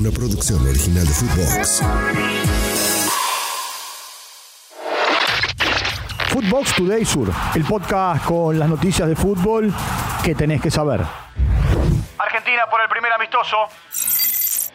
una producción original de Footbox. Footbox Today Sur, el podcast con las noticias de fútbol que tenés que saber. Argentina por el primer amistoso.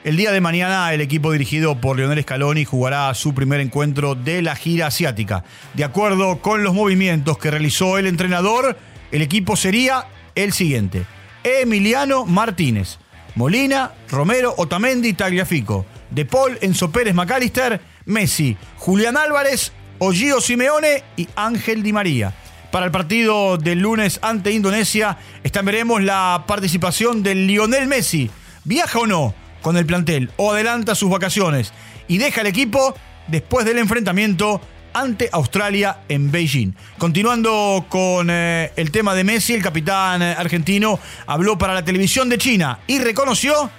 El día de mañana el equipo dirigido por Leonel Scaloni jugará su primer encuentro de la gira asiática. De acuerdo con los movimientos que realizó el entrenador, el equipo sería el siguiente. Emiliano Martínez, Molina, Romero, Otamendi, Tagliafico, De Paul, Enzo Pérez, McAllister, Messi, Julián Álvarez, Ollío Simeone y Ángel Di María. Para el partido del lunes ante Indonesia, están veremos la participación de Lionel Messi. ¿Viaja o no con el plantel o adelanta sus vacaciones y deja el equipo después del enfrentamiento ante Australia en Beijing. Continuando con eh, el tema de Messi, el capitán eh, argentino habló para la televisión de China y reconoció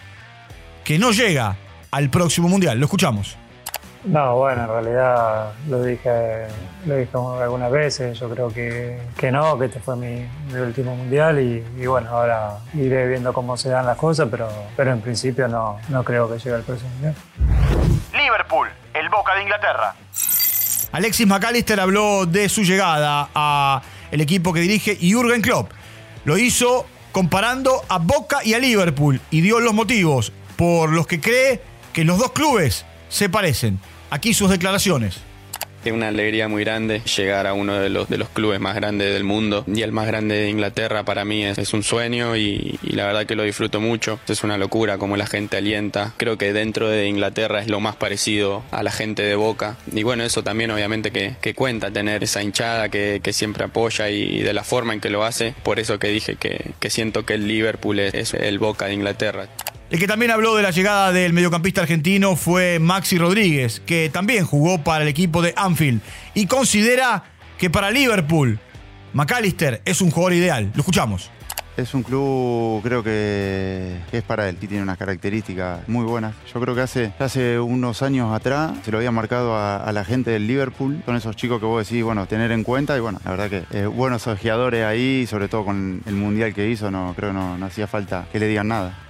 que no llega al próximo Mundial. Lo escuchamos. No, bueno, en realidad lo dije, lo dije algunas veces, yo creo que, que no, que este fue mi, mi último mundial y, y, bueno, ahora iré viendo cómo se dan las cosas, pero, pero en principio no, no creo que llegue al próximo mundial. Liverpool, el Boca de Inglaterra. Alexis McAllister habló de su llegada a el equipo que dirige Jürgen Klopp. Lo hizo comparando a Boca y a Liverpool y dio los motivos por los que cree que los dos clubes se parecen. Aquí sus declaraciones. Es una alegría muy grande llegar a uno de los, de los clubes más grandes del mundo y el más grande de Inglaterra para mí es, un sueño y, la verdad que lo disfruto mucho. Es una locura como la gente alienta. Creo que dentro de Inglaterra es lo más parecido a la gente de Boca y bueno, eso también obviamente que, que cuenta tener esa hinchada que, que, siempre apoya y de la forma en que lo hace. Por eso que dije que, que siento que el Liverpool es el Boca de Inglaterra. El que también habló de la llegada del mediocampista argentino fue Maxi Rodríguez, que también jugó para el equipo de Anfield y considera que para Liverpool McAllister es un jugador ideal. Lo escuchamos. Es un club, creo que, es para él y tiene unas características muy buenas. Yo creo que hace, hace unos años atrás se lo había marcado a, la gente del Liverpool. Son esos chicos que vos decís, bueno, tener en cuenta. Y bueno, la verdad que eh, buenos ojeadores ahí, sobre todo con el mundial que hizo, no creo no, no hacía falta que le digan nada.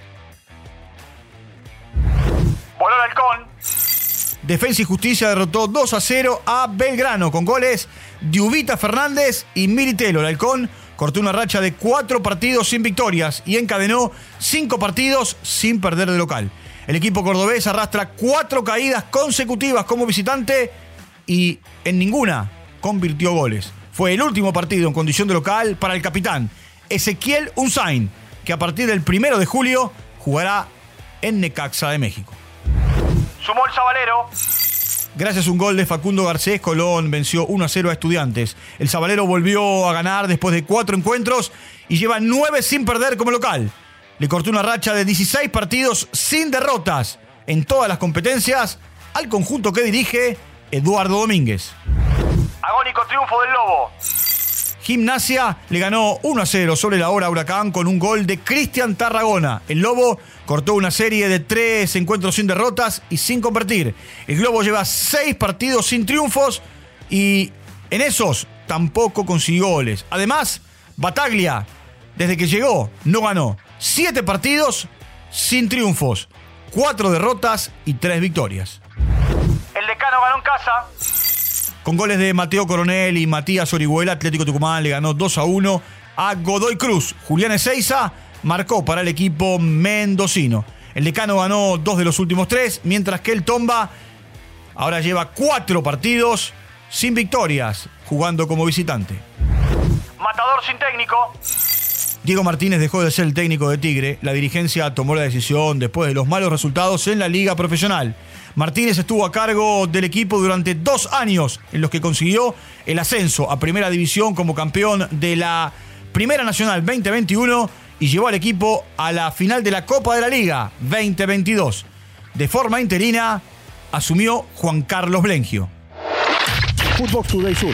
Defensa y Justicia derrotó 2 a 0 a Belgrano con goles de Ubita Fernández y Militelo. El halcón cortó una racha de cuatro partidos sin victorias y encadenó cinco partidos sin perder de local. El equipo cordobés arrastra cuatro caídas consecutivas como visitante y en ninguna convirtió goles. Fue el último partido en condición de local para el capitán Ezequiel Unzain, que a partir del primero de julio jugará en Necaxa de México. Sumó el Zabalero. Gracias a un gol de Facundo Garcés, Colón venció 1 a 0 a Estudiantes. El Zabalero volvió a ganar después de cuatro encuentros y lleva nueve sin perder como local. Le cortó una racha de 16 partidos sin derrotas en todas las competencias al conjunto que dirige Eduardo Domínguez. Agónico triunfo del Lobo. Gimnasia le ganó 1 a 0 sobre la hora Huracán con un gol de Cristian Tarragona. El Lobo cortó una serie de tres encuentros sin derrotas y sin convertir. El Globo lleva seis partidos sin triunfos y en esos tampoco consiguió goles. Además, Bataglia, desde que llegó, no ganó. Siete partidos sin triunfos, cuatro derrotas y tres victorias. El decano ganó en casa. Con goles de Mateo Coronel y Matías Orihuela, Atlético Tucumán le ganó 2 a 1 a Godoy Cruz. Julián Ezeiza marcó para el equipo mendocino. El decano ganó dos de los últimos tres, mientras que el Tomba ahora lleva cuatro partidos sin victorias, jugando como visitante. Matador sin técnico. Diego Martínez dejó de ser el técnico de Tigre. La dirigencia tomó la decisión después de los malos resultados en la liga profesional. Martínez estuvo a cargo del equipo durante dos años en los que consiguió el ascenso a Primera División como campeón de la Primera Nacional 2021 y llevó al equipo a la final de la Copa de la Liga 2022. De forma interina, asumió Juan Carlos Blengio. Footbox Today Sur.